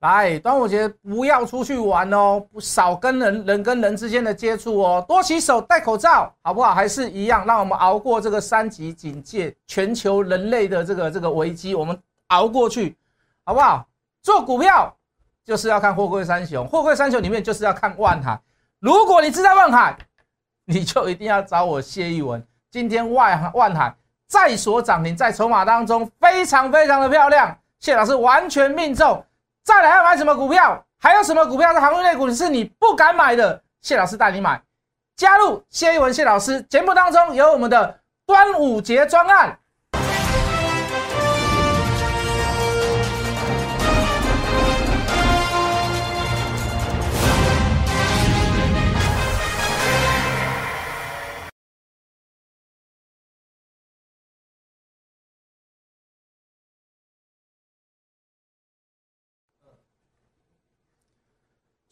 来，端午节不要出去玩哦，少跟人人跟人之间的接触哦，多洗手，戴口罩，好不好？还是一样，让我们熬过这个三级警戒，全球人类的这个这个危机，我们熬过去，好不好？做股票就是要看货柜三雄，货柜三雄里面就是要看万海。如果你知道万海，你就一定要找我谢一文。今天万万海在所涨停，在筹码当中非常非常的漂亮，谢老师完全命中。再来要买什么股票？还有什么股票是航运类股是你不敢买的？谢老师带你买，加入谢一文谢老师节目当中有我们的端午节专案。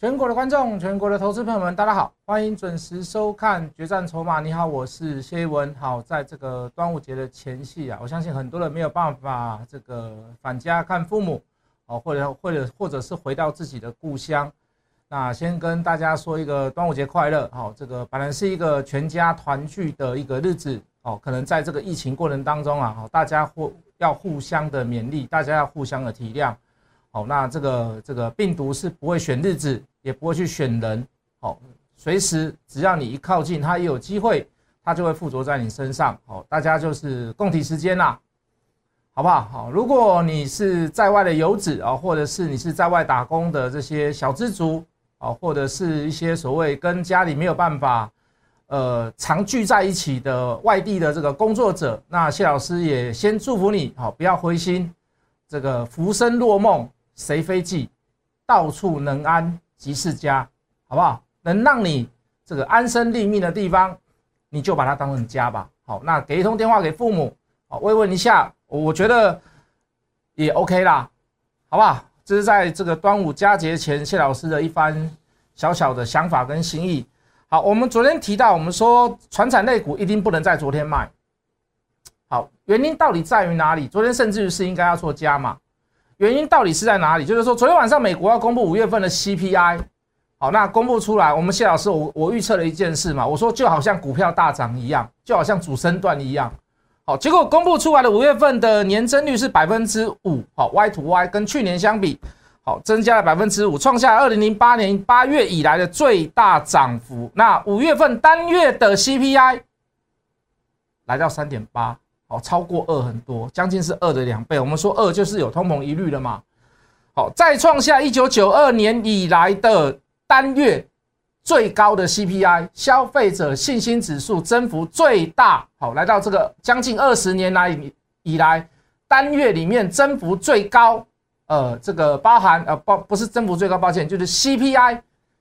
全国的观众，全国的投资朋友们，大家好，欢迎准时收看《决战筹码》。你好，我是谢一文。好，在这个端午节的前夕啊，我相信很多人没有办法这个返家看父母哦，或者或者或者是回到自己的故乡。那先跟大家说一个端午节快乐。好，这个本来是一个全家团聚的一个日子哦，可能在这个疫情过程当中啊，大家互要互相的勉励，大家要互相的体谅。好，那这个这个病毒是不会选日子。也不会去选人，好，随时只要你一靠近，它也有机会，它就会附着在你身上，好，大家就是共体时间啦，好不好？好，如果你是在外的游子啊，或者是你是在外打工的这些小资族啊，或者是一些所谓跟家里没有办法，呃，常聚在一起的外地的这个工作者，那谢老师也先祝福你，好，不要灰心，这个浮生若梦，谁非计，到处能安。即是家，好不好？能让你这个安身立命的地方，你就把它当成家吧。好，那给一通电话给父母，好慰问一下，我觉得也 OK 啦，好不好？这是在这个端午佳节前，谢老师的一番小小的想法跟心意。好，我们昨天提到，我们说传产类股一定不能在昨天卖。好，原因到底在于哪里？昨天甚至于是应该要做加码。原因到底是在哪里？就是说，昨天晚上美国要公布五月份的 CPI，好，那公布出来，我们谢老师，我我预测了一件事嘛，我说就好像股票大涨一样，就好像主升段一样，好，结果公布出来的五月份的年增率是百分之五，好，Y to Y 跟去年相比，好，增加了百分之五，创下二零零八年八月以来的最大涨幅。那五月份单月的 CPI 来到三点八。好，超过二很多，将近是二的两倍。我们说二就是有通膨疑虑了嘛？好，再创下一九九二年以来的单月最高的 CPI，消费者信心指数增幅最大。好，来到这个将近二十年来以来单月里面增幅最高。呃，这个包含呃，不不是增幅最高，抱歉，就是 CPI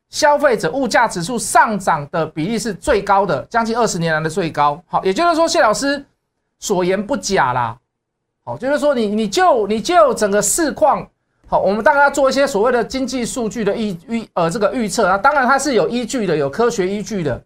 消费者物价指数上涨的比例是最高的，将近二十年来的最高。好，也就是说，谢老师。所言不假啦，好，就是说你你就你就整个市况好，我们大家做一些所谓的经济数据的预预呃这个预测啊，当然它是有依据的，有科学依据的。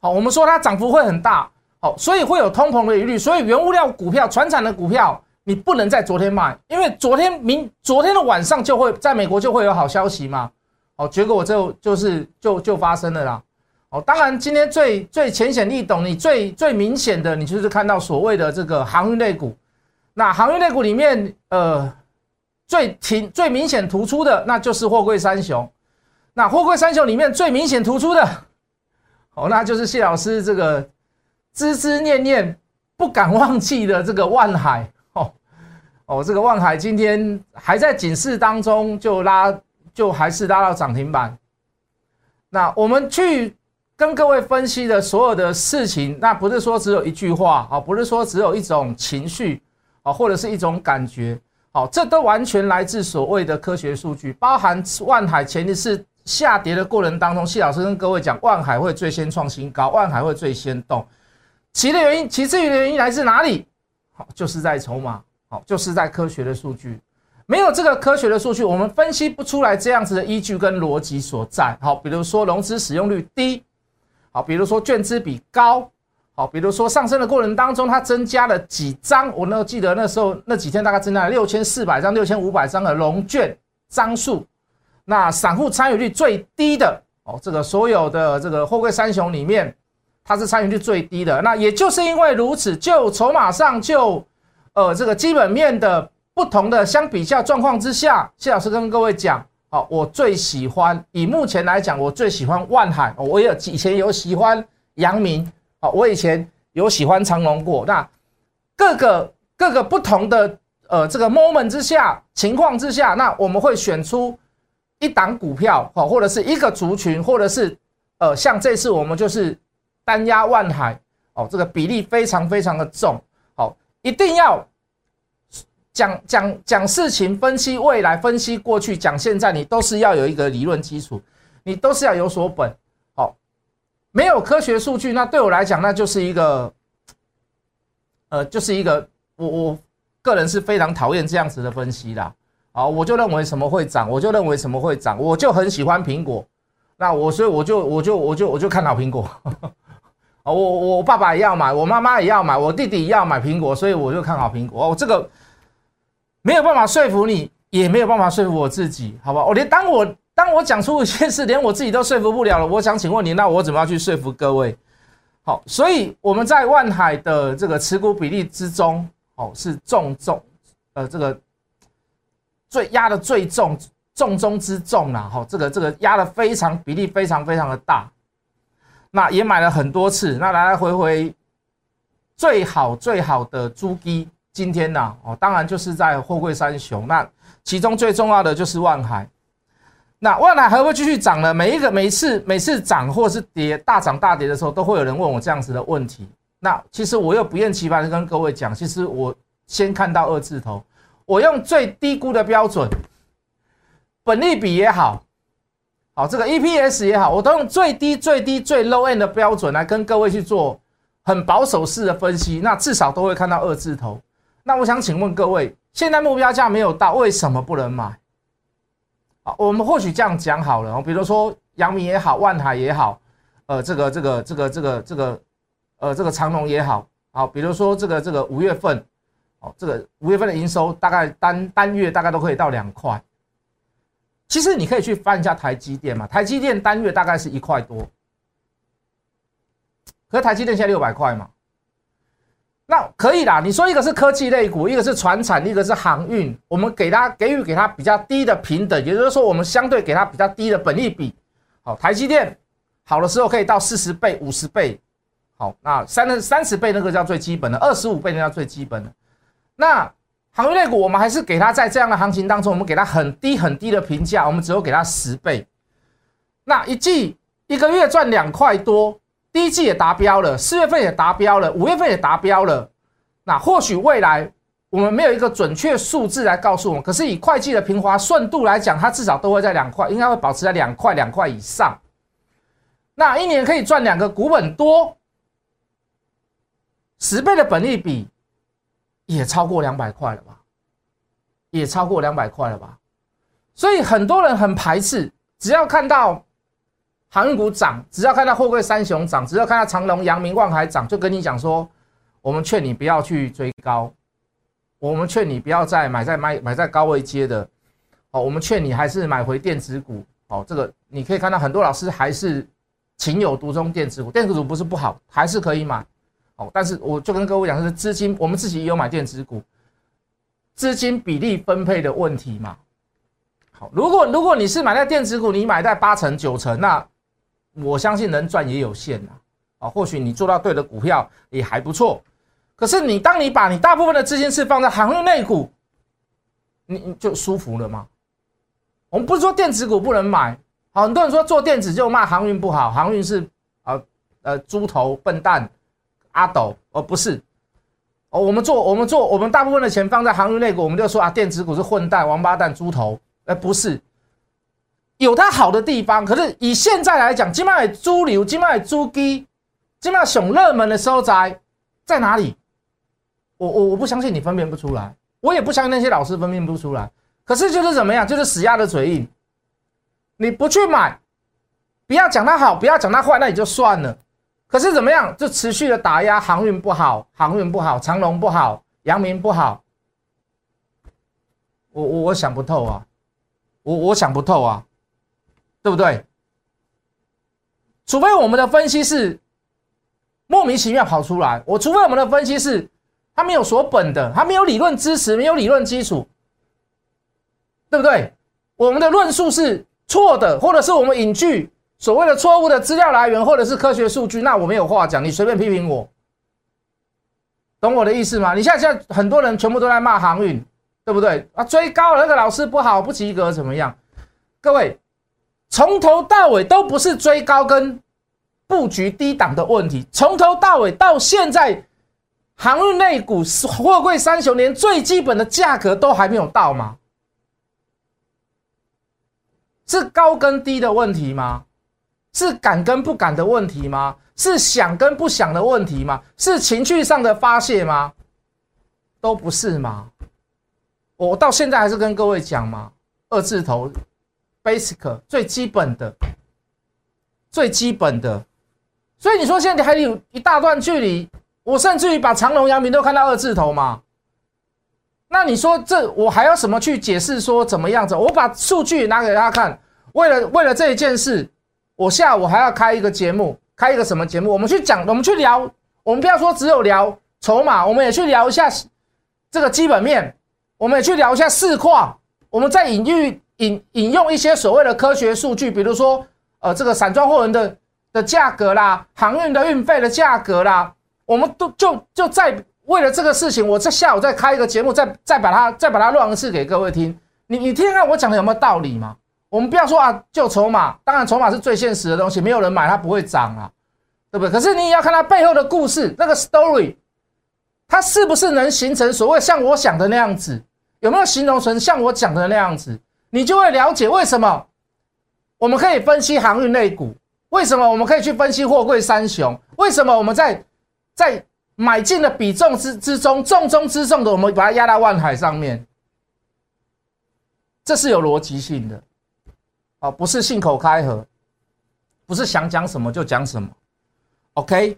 好，我们说它涨幅会很大，好，所以会有通膨的疑虑，所以原物料股票、船产的股票你不能在昨天卖，因为昨天明昨天的晚上就会在美国就会有好消息嘛，好，结果我就就是就就发生了啦。哦，当然，今天最最浅显易懂，你最最明显的，你就是看到所谓的这个航运类股。那航运类股里面，呃，最挺最明显突出的，那就是货柜三雄。那货柜三雄里面最明显突出的，哦，那就是谢老师这个孜孜念念不敢忘记的这个万海。哦哦，这个万海今天还在警示当中，就拉就还是拉到涨停板。那我们去。跟各位分析的所有的事情，那不是说只有一句话啊，不是说只有一种情绪啊，或者是一种感觉，好，这都完全来自所谓的科学数据，包含万海前提是下跌的过程当中，谢老师跟各位讲，万海会最先创新高，万海会最先动，其的原因，其次的原因来自哪里？好，就是在筹码，好，就是在科学的数据，没有这个科学的数据，我们分析不出来这样子的依据跟逻辑所在。好，比如说融资使用率低。好，比如说券资比高，好，比如说上升的过程当中，它增加了几张，我那记得那时候那几天大概增加了六千四百张、六千五百张的龙券张数，那散户参与率最低的哦，这个所有的这个货柜三雄里面，它是参与率最低的。那也就是因为如此，就筹码上就呃这个基本面的不同的相比较状况之下，谢老师跟各位讲，好，我最喜欢以目前来讲，我最喜欢万海，我有以前有喜欢阳明，好，我以前有喜欢长隆过，那各个各个不同的。呃，这个 moment 之下情况之下，那我们会选出一档股票，好，或者是一个族群，或者是呃，像这次我们就是单压万海，哦，这个比例非常非常的重，好，一定要讲讲讲事情，分析未来，分析过去，讲现在，你都是要有一个理论基础，你都是要有所本，好，没有科学数据，那对我来讲，那就是一个，呃，就是一个我我。个人是非常讨厌这样子的分析的，啊，我就认为什么会涨，我就认为什么会涨，我就很喜欢苹果，那我所以我就我就我就我就看好苹果，啊，我我爸爸也要买，我妈妈也要买，我弟弟也要买苹果，所以我就看好苹果。哦，这个没有办法说服你，也没有办法说服我自己，好吧？我连当我当我讲出一件事，连我自己都说服不了了，我想请问你，那我怎么样去说服各位？好，所以我们在万海的这个持股比例之中。哦，是重重，呃，这个最压的最重，重中之重啦。哈，这个这个压的非常比例非常非常的大，那也买了很多次，那来来回回最好最好的猪基，今天呢，哦，当然就是在货柜三雄，那其中最重要的就是万海，那万海还会继续涨呢？每一个每次每次涨或是跌大涨大跌的时候，都会有人问我这样子的问题。那其实我又不厌其烦的跟各位讲，其实我先看到二字头，我用最低估的标准，本利比也好，好这个 EPS 也好，我都用最低最低最 low end 的标准来跟各位去做很保守式的分析，那至少都会看到二字头。那我想请问各位，现在目标价没有到，为什么不能买？啊，我们或许这样讲好了，比如说阳明也好，万海也好，呃，这个这个这个这个这个。呃，这个长隆也好，好，比如说这个这个五月份，哦，这个五月份的营收大概单单月大概都可以到两块。其实你可以去翻一下台积电嘛，台积电单月大概是一块多，可是台积电现在六百块嘛，那可以啦。你说一个是科技类股，一个是船产，一个是航运，我们给它给予给它比较低的平等，也就是说我们相对给它比较低的本利比。好，台积电好的时候可以到四十倍、五十倍。好，那三三十倍那个叫最基本的，二十五倍那叫最基本的。那航运类股，我们还是给它在这样的行情当中，我们给它很低很低的评价，我们只有给它十倍。那一季一个月赚两块多，第一季也达标了，四月份也达标了，五月份也达标了。那或许未来我们没有一个准确数字来告诉我们，可是以会计的平滑顺度来讲，它至少都会在两块，应该会保持在两块两块以上。那一年可以赚两个股本多。十倍的本利比，也超过两百块了吧？也超过两百块了吧？所以很多人很排斥，只要看到航运股涨，只要看到货柜三雄涨，只要看到长隆、阳明、望海涨，就跟你讲说，我们劝你不要去追高，我们劝你不要再买在买买在高位接的，哦，我们劝你还是买回电子股，哦，这个你可以看到很多老师还是情有独钟电子股，电子股不是不好，还是可以买。哦，但是我就跟各位讲，是资金，我们自己也有买电子股，资金比例分配的问题嘛。好，如果如果你是买在电子股，你买在八成九成，那我相信能赚也有限呐。啊，或许你做到对的股票也还不错，可是你当你把你大部分的资金是放在航运内股，你你就舒服了吗？我们不是说电子股不能买，好，很多人说做电子就骂航运不好，航运是啊呃猪头笨蛋。阿斗，而不是哦。我们做，我们做，我们大部分的钱放在航运类股，我们就说啊，电子股是混蛋、王八蛋、猪头。哎，不是，有它好的地方。可是以现在来讲，金麦猪牛、金麦猪鸡、金麦熊热门的收在在哪里？我我我不相信你分辨不出来，我也不相信那些老师分辨不出来。可是就是怎么样，就是死鸭的嘴硬。你不去买，不要讲它好，不要讲它坏，那也就算了。可是怎么样？就持续的打压航运不好，航运不好，长隆不好，阳明不好。我我我想不透啊！我我想不透啊，对不对？除非我们的分析是莫名其妙跑出来，我除非我们的分析是他没有锁本的，他没有理论支持，没有理论基础，对不对？我们的论述是错的，或者是我们引据所谓的错误的资料来源，或者是科学数据，那我没有话讲，你随便批评我，懂我的意思吗？你现在现在很多人全部都在骂航运，对不对？啊，追高了那个老师不好，不及格怎么样？各位。从头到尾都不是追高跟布局低档的问题，从头到尾到现在，航运类股、货柜三雄连最基本的价格都还没有到吗？是高跟低的问题吗？是敢跟不敢的问题吗？是想跟不想的问题吗？是情绪上的发泄吗？都不是吗？我到现在还是跟各位讲嘛，二字头。Basic 最基本的，最基本的，所以你说现在还有一大段距离，我甚至于把长隆、阳明都看到二字头嘛？那你说这我还要什么去解释说怎么样子？我把数据拿给大家看，为了为了这一件事，我下午还要开一个节目，开一个什么节目？我们去讲，我们去聊，我们不要说只有聊筹码，我们也去聊一下这个基本面，我们也去聊一下市况，我们在隐喻。引引用一些所谓的科学数据，比如说，呃，这个散装货轮的的价格啦，航运的运费的价格啦，我们都就就在为了这个事情，我在下午再开一个节目，再再把它再把它乱一次给各位听。你你听看我讲的有没有道理吗？我们不要说啊，就筹码，当然筹码是最现实的东西，没有人买它不会涨啊，对不对？可是你也要看它背后的故事，那个 story，它是不是能形成所谓像我想的那样子？有没有形容成像我讲的那样子？你就会了解为什么我们可以分析航运类股，为什么我们可以去分析货柜三雄，为什么我们在在买进的比重之之中重中之重的，我们把它压到万海上面，这是有逻辑性的，哦，不是信口开河，不是想讲什么就讲什么，OK，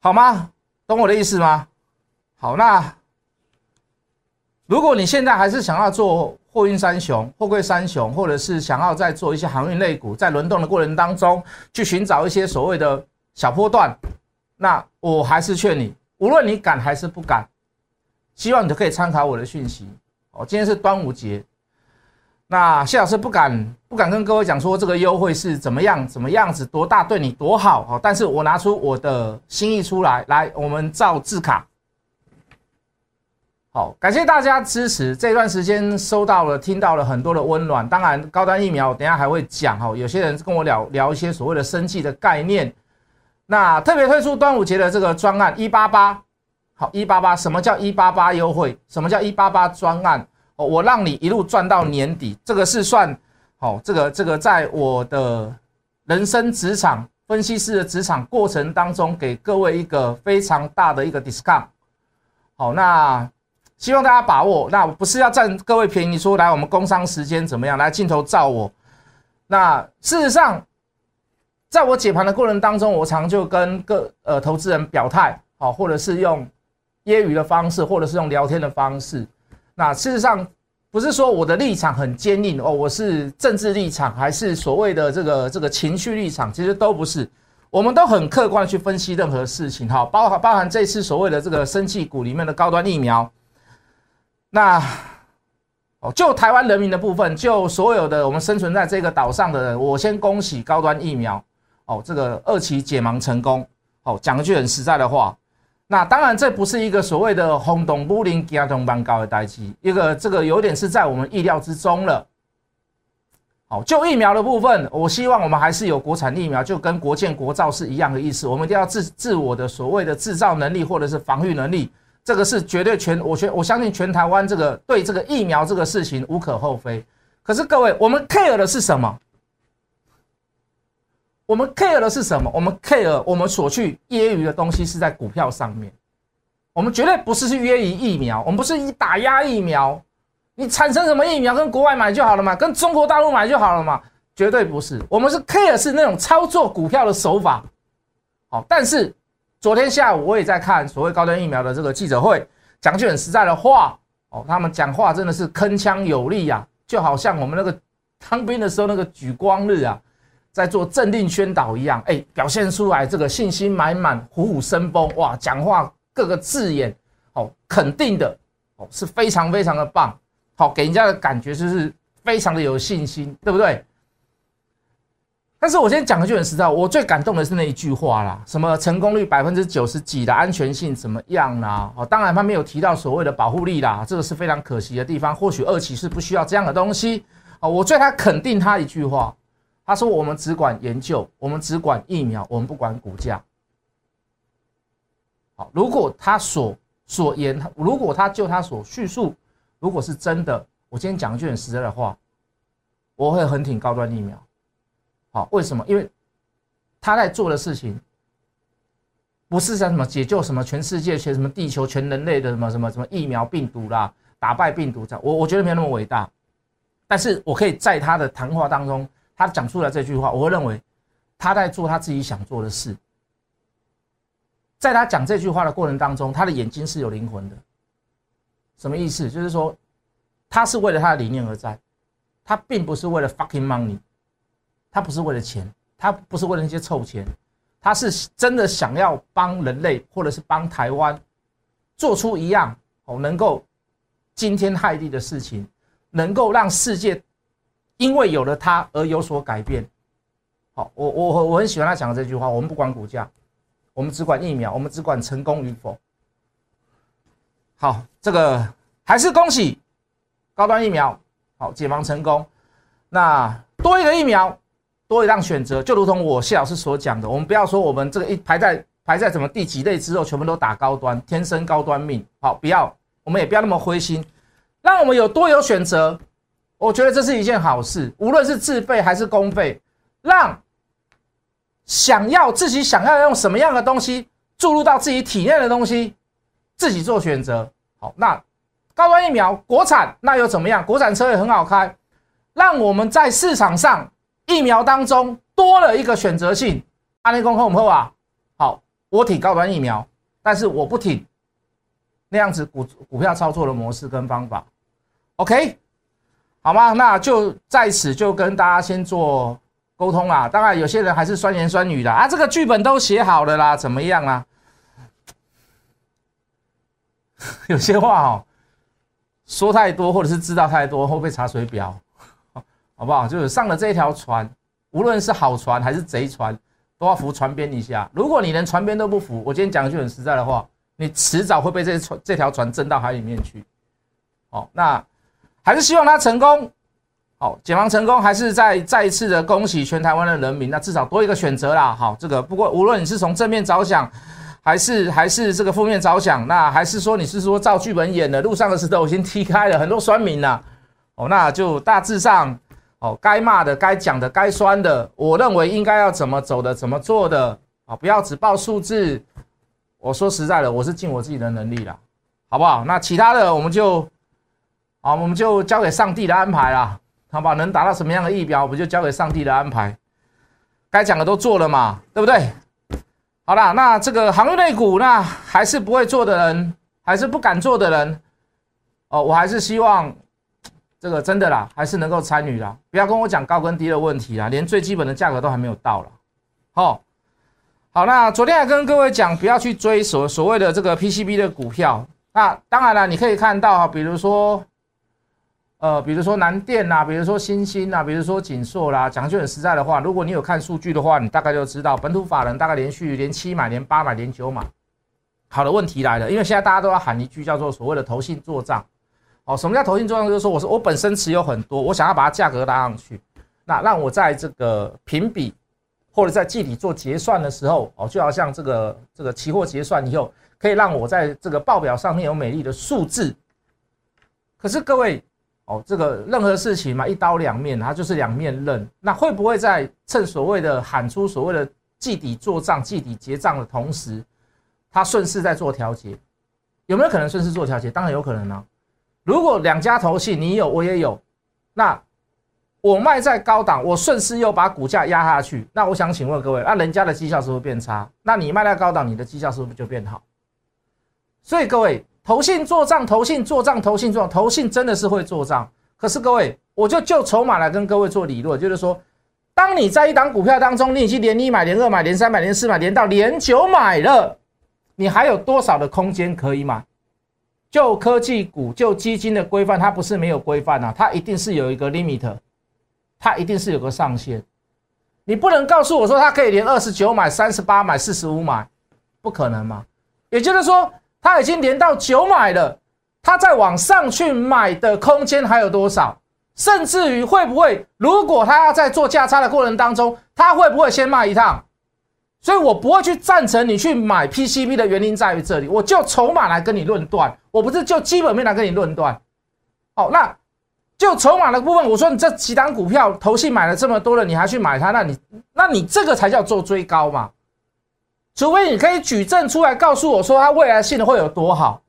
好吗？懂我的意思吗？好，那如果你现在还是想要做。货运三雄、货柜三雄，或者是想要在做一些航运类股，在轮动的过程当中去寻找一些所谓的小波段，那我还是劝你，无论你敢还是不敢，希望你都可以参考我的讯息。哦，今天是端午节，那谢老师不敢不敢跟各位讲说这个优惠是怎么样怎么样子多大对你多好哦，但是我拿出我的心意出来，来我们照字卡。好，感谢大家支持。这段时间收到了、听到了很多的温暖。当然，高端疫苗等下还会讲哈。有些人跟我聊聊一些所谓的生计的概念。那特别推出端午节的这个专案一八八，好一八八，什么叫一八八优惠？什么叫一八八专案？哦，我让你一路赚到年底，这个是算好。这个这个在我的人生职场分析师的职场过程当中，给各位一个非常大的一个 discount。好，那。希望大家把握，那不是要占各位便宜，说来我们工商时间怎么样？来镜头照我。那事实上，在我解盘的过程当中，我常就跟各呃投资人表态，好，或者是用揶揄的方式，或者是用聊天的方式。那事实上，不是说我的立场很坚硬哦，我是政治立场，还是所谓的这个这个情绪立场，其实都不是。我们都很客观的去分析任何事情，哈，包含包含这次所谓的这个生气股里面的高端疫苗。那哦，就台湾人民的部分，就所有的我们生存在这个岛上的人，我先恭喜高端疫苗哦，这个二期解盲成功。哦，讲一句很实在的话，那当然这不是一个所谓的轰动不灵、惊动班高的代际，一个这个有点是在我们意料之中了。好，就疫苗的部分，我希望我们还是有国产疫苗，就跟国建国造是一样的意思，我们一定要自自我的所谓的制造能力或者是防御能力。这个是绝对全，我全我相信全台湾这个对这个疫苗这个事情无可厚非。可是各位，我们 care 的是什么？我们 care 的是什么？我们 care 我们所去揶揄的东西是在股票上面。我们绝对不是去揶揄疫苗，我们不是以打压疫苗。你产生什么疫苗，跟国外买就好了嘛，跟中国大陆买就好了嘛，绝对不是。我们是 care 是那种操作股票的手法。好，但是。昨天下午我也在看所谓高端疫苗的这个记者会，讲句很实在的话哦，他们讲话真的是铿锵有力呀，就好像我们那个当兵的时候那个举光日啊，在做政令宣导一样，哎，表现出来这个信心满满、虎虎生风，哇，讲话各个字眼，哦，肯定的，哦，是非常非常的棒，好，给人家的感觉就是非常的有信心，对不对？但是我先讲一句很实在，我最感动的是那一句话啦，什么成功率百分之九十几的安全性怎么样啦？哦，当然他没有提到所谓的保护力啦，这个是非常可惜的地方。或许二期是不需要这样的东西哦。我对他肯定他一句话，他说我们只管研究，我们只管疫苗，我们不管股价。好，如果他所所言，如果他就他所叙述，如果是真的，我今天讲一句很实在的话，我会很挺高端疫苗。好，为什么？因为他在做的事情，不是像什么解救什么全世界、全什么地球、全人类的什么什么什么疫苗病毒啦，打败病毒这样，我我觉得没有那么伟大。但是我可以在他的谈话当中，他讲出来这句话，我会认为他在做他自己想做的事。在他讲这句话的过程当中，他的眼睛是有灵魂的。什么意思？就是说，他是为了他的理念而在，他并不是为了 fucking money。他不是为了钱，他不是为了那些臭钱，他是真的想要帮人类，或者是帮台湾，做出一样哦能够惊天骇地的事情，能够让世界因为有了他而有所改变。好，我我我很喜欢他讲的这句话：我们不管股价，我们只管疫苗，我们只管成功与否。好，这个还是恭喜高端疫苗好解放成功，那多一个疫苗。多一档选择，就如同我谢老师所讲的，我们不要说我们这个一排在排在什么第几类之后，全部都打高端，天生高端命。好，不要，我们也不要那么灰心，让我们有多有选择，我觉得这是一件好事。无论是自费还是公费，让想要自己想要用什么样的东西注入到自己体内的东西，自己做选择。好，那高端疫苗国产那又怎么样？国产车也很好开，让我们在市场上。疫苗当中多了一个选择性，安利公后后啊，好，我挺高端疫苗，但是我不挺那样子股股票操作的模式跟方法，OK，好吗？那就在此就跟大家先做沟通啦。当然有些人还是酸言酸语的啊，这个剧本都写好了啦，怎么样啊？有些话哦，说太多或者是知道太多会被查水表。好不好？就是上了这条船，无论是好船还是贼船，都要扶船边一下。如果你连船边都不扶，我今天讲一句很实在的话，你迟早会被这船这条船震到海里面去。哦，那还是希望他成功。好，解放成功，还是再再一次的恭喜全台湾的人民。那至少多一个选择啦。好，这个不过无论你是从正面着想，还是还是这个负面着想，那还是说你是说照剧本演的，路上的石头已经踢开了很多酸民了。哦，那就大致上。哦，该骂的、该讲的、该酸的，我认为应该要怎么走的、怎么做的啊！不要只报数字。我说实在的，我是尽我自己的能力了，好不好？那其他的我们就，啊，我们就交给上帝的安排啦，好吧？能达到什么样的疫苗，我们就交给上帝的安排。该讲的都做了嘛，对不对？好啦，那这个行业内股，那还是不会做的人，还是不敢做的人，哦，我还是希望。这个真的啦，还是能够参与啦，不要跟我讲高跟低的问题啦，连最基本的价格都还没有到了。好，好，那昨天还跟各位讲，不要去追所所谓的这个 PCB 的股票。那当然了，你可以看到啊，比如说，呃，比如说南电呐，比如说新兴呐，比如说锦硕啦，讲句很实在的话，如果你有看数据的话，你大概就知道，本土法人大概连续连七买，连八买，连九买。好的，问题来了，因为现在大家都要喊一句叫做所谓的投信做账。什么叫投信作用？就是说，我是我本身持有很多，我想要把它价格拉上去，那让我在这个评比或者在季底做结算的时候，哦，就好像这个这个期货结算以后，可以让我在这个报表上面有美丽的数字。可是各位，哦，这个任何事情嘛，一刀两面，它就是两面刃。那会不会在趁所谓的喊出所谓的季底做账、季底结账的同时，它顺势在做调节？有没有可能顺势做调节？当然有可能啊。如果两家投信你有我也有，那我卖在高档，我顺势又把股价压下去，那我想请问各位，那人家的绩效是不是变差？那你卖在高档，你的绩效是不是就变好？所以各位，投信做账，投信做账，投信做账，投信真的是会做账。可是各位，我就就筹码来跟各位做理论，就是说，当你在一档股票当中，你已经连一买、连二买、连三买、连四买、连到连九买了，你还有多少的空间可以买？就科技股、就基金的规范，它不是没有规范啊，它一定是有一个 limit，它一定是有个上限。你不能告诉我说它可以连二十九买、三十八买、四十五买，不可能嘛？也就是说，它已经连到九买了，它再往上去买的空间还有多少？甚至于会不会，如果它要在做价差的过程当中，它会不会先卖一趟？所以我不会去赞成你去买 PCB 的原因在于这里，我就筹码来跟你论断，我不是就基本面来跟你论断。好，那就筹码的部分，我说你这几档股票，投信买了这么多了，你还去买它，那你那你这个才叫做追高嘛？除非你可以举证出来告诉我说它未来性会有多好。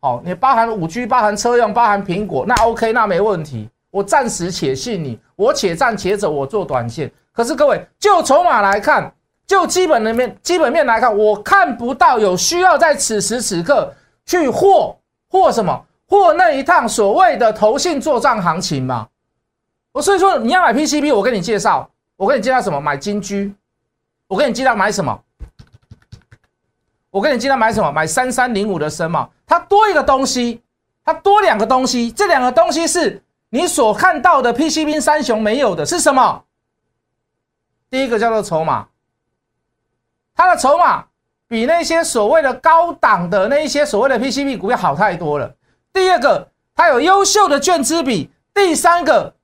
好，你包含五 G，包含车用，包含苹果，那 OK，那没问题。我暂时且信你，我且战且走，我做短线。可是各位，就筹码来看，就基本的面、基本面来看，我看不到有需要在此时此刻去或或什么或那一趟所谓的投信做账行情嘛？我所以说你要买 PCB，我跟你介绍，我跟你介绍什么？买金居，我跟你介绍买什么？我跟你介绍买什么？买三三零五的深嘛，它多一个东西，它多两个东西，这两个东西是。你所看到的 PCB 三雄没有的是什么？第一个叫做筹码，它的筹码比那些所谓的高档的那一些所谓的 PCB 股票好太多了。第二个，它有优秀的券资比。第三个，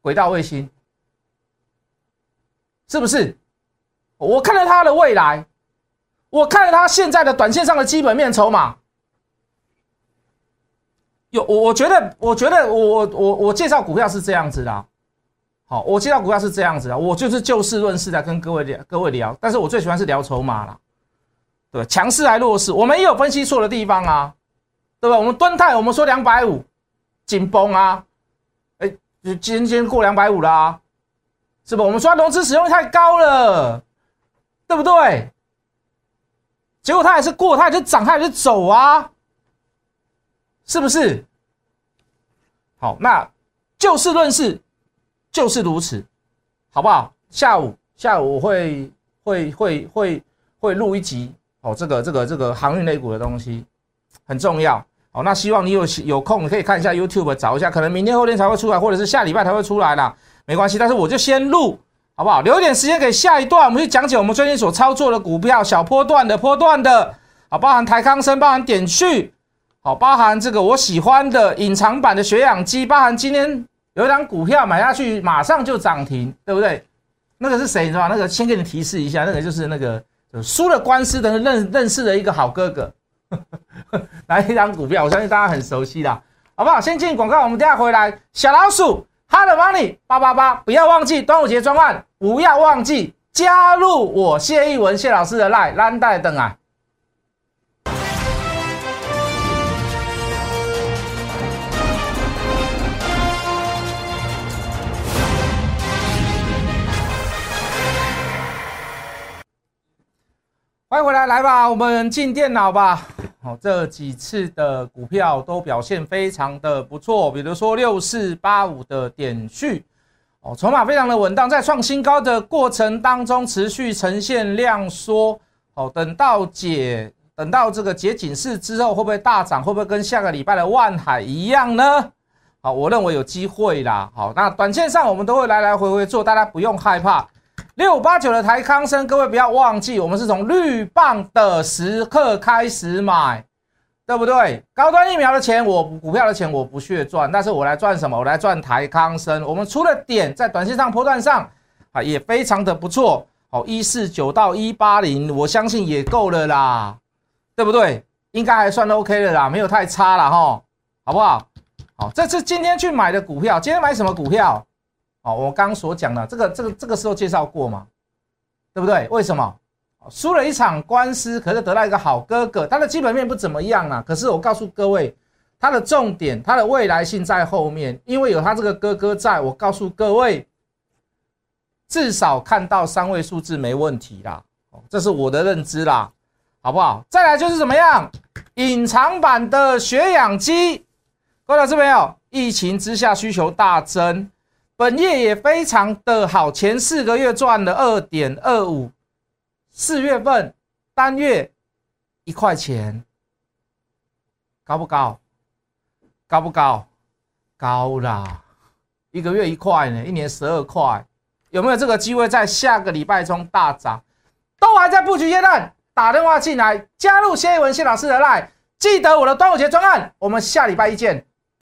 轨道卫星，是不是？我看了它的未来，我看了它现在的短线上的基本面筹码。有我，我觉得，我觉得，我我我我介绍股票是这样子的，好，我介绍股票是这样子的，我就是就事论事的跟各位聊，各位聊，但是我最喜欢是聊筹码了，对吧强势还弱势，我们也有分析错的地方啊，对吧？我们敦泰，我们说两百五紧绷啊，哎，就今天过两百五啦，是不？我们说融资使用率太高了，对不对？结果它还是过，它还是涨，它还是走啊。是不是？好，那就事论事，就是如此，好不好？下午下午我会会会会会录一集哦，这个这个这个航运类股的东西很重要哦。那希望你有有空可以看一下 YouTube 找一下，可能明天后天才会出来，或者是下礼拜才会出来啦，没关系。但是我就先录，好不好？留一点时间给下一段，我们去讲解我们最近所操作的股票，小波段的波段的，好，包含台康生，包含点序。好，包含这个我喜欢的隐藏版的血氧机，包含今天有一张股票买下去马上就涨停，对不对？那个是谁？你知道那个先给你提示一下，那个就是那个输了官司的认认识的一个好哥哥，来一张股票，我相信大家很熟悉的，好不好？先进广告，我们等下回来。小老鼠，Hard Money 八八八，不要忘记端午节专案，不要忘记加入我谢逸文谢老师的 Line 蓝带等啊。欢迎回来，来吧，我们进电脑吧。好，这几次的股票都表现非常的不错，比如说六四八五的点序，哦，筹码非常的稳当，在创新高的过程当中持续呈现量缩。哦，等到解，等到这个解警示之后，会不会大涨？会不会跟下个礼拜的万海一样呢？好，我认为有机会啦。好，那短线上我们都会来来回回做，大家不用害怕。六五八九的台康生，各位不要忘记，我们是从绿棒的时刻开始买，对不对？高端疫苗的钱，我股票的钱我不屑赚，但是我来赚什么？我来赚台康生。我们出了点在短线上波段上啊，也非常的不错。好，一四九到一八零，我相信也够了啦，对不对？应该还算 OK 的啦，没有太差了哈，好不好？好，这是今天去买的股票，今天买什么股票？哦，我刚刚所讲的这个、这个、这个时候介绍过嘛，对不对？为什么输了一场官司，可是得到一个好哥哥？他的基本面不怎么样啊，可是我告诉各位，他的重点，他的未来性在后面，因为有他这个哥哥在。我告诉各位，至少看到三位数字没问题啦。哦，这是我的认知啦，好不好？再来就是怎么样，隐藏版的血氧机。各位老师朋友，疫情之下需求大增，本业也非常的好，前四个月赚了二点二五，四月份单月一块钱，高不高？高不高？高啦，一个月一块呢，一年十二块，有没有这个机会在下个礼拜中大涨？都还在布局阶段，打电话进来加入谢一文谢老师的 line，记得我的端午节专案，我们下礼拜一见。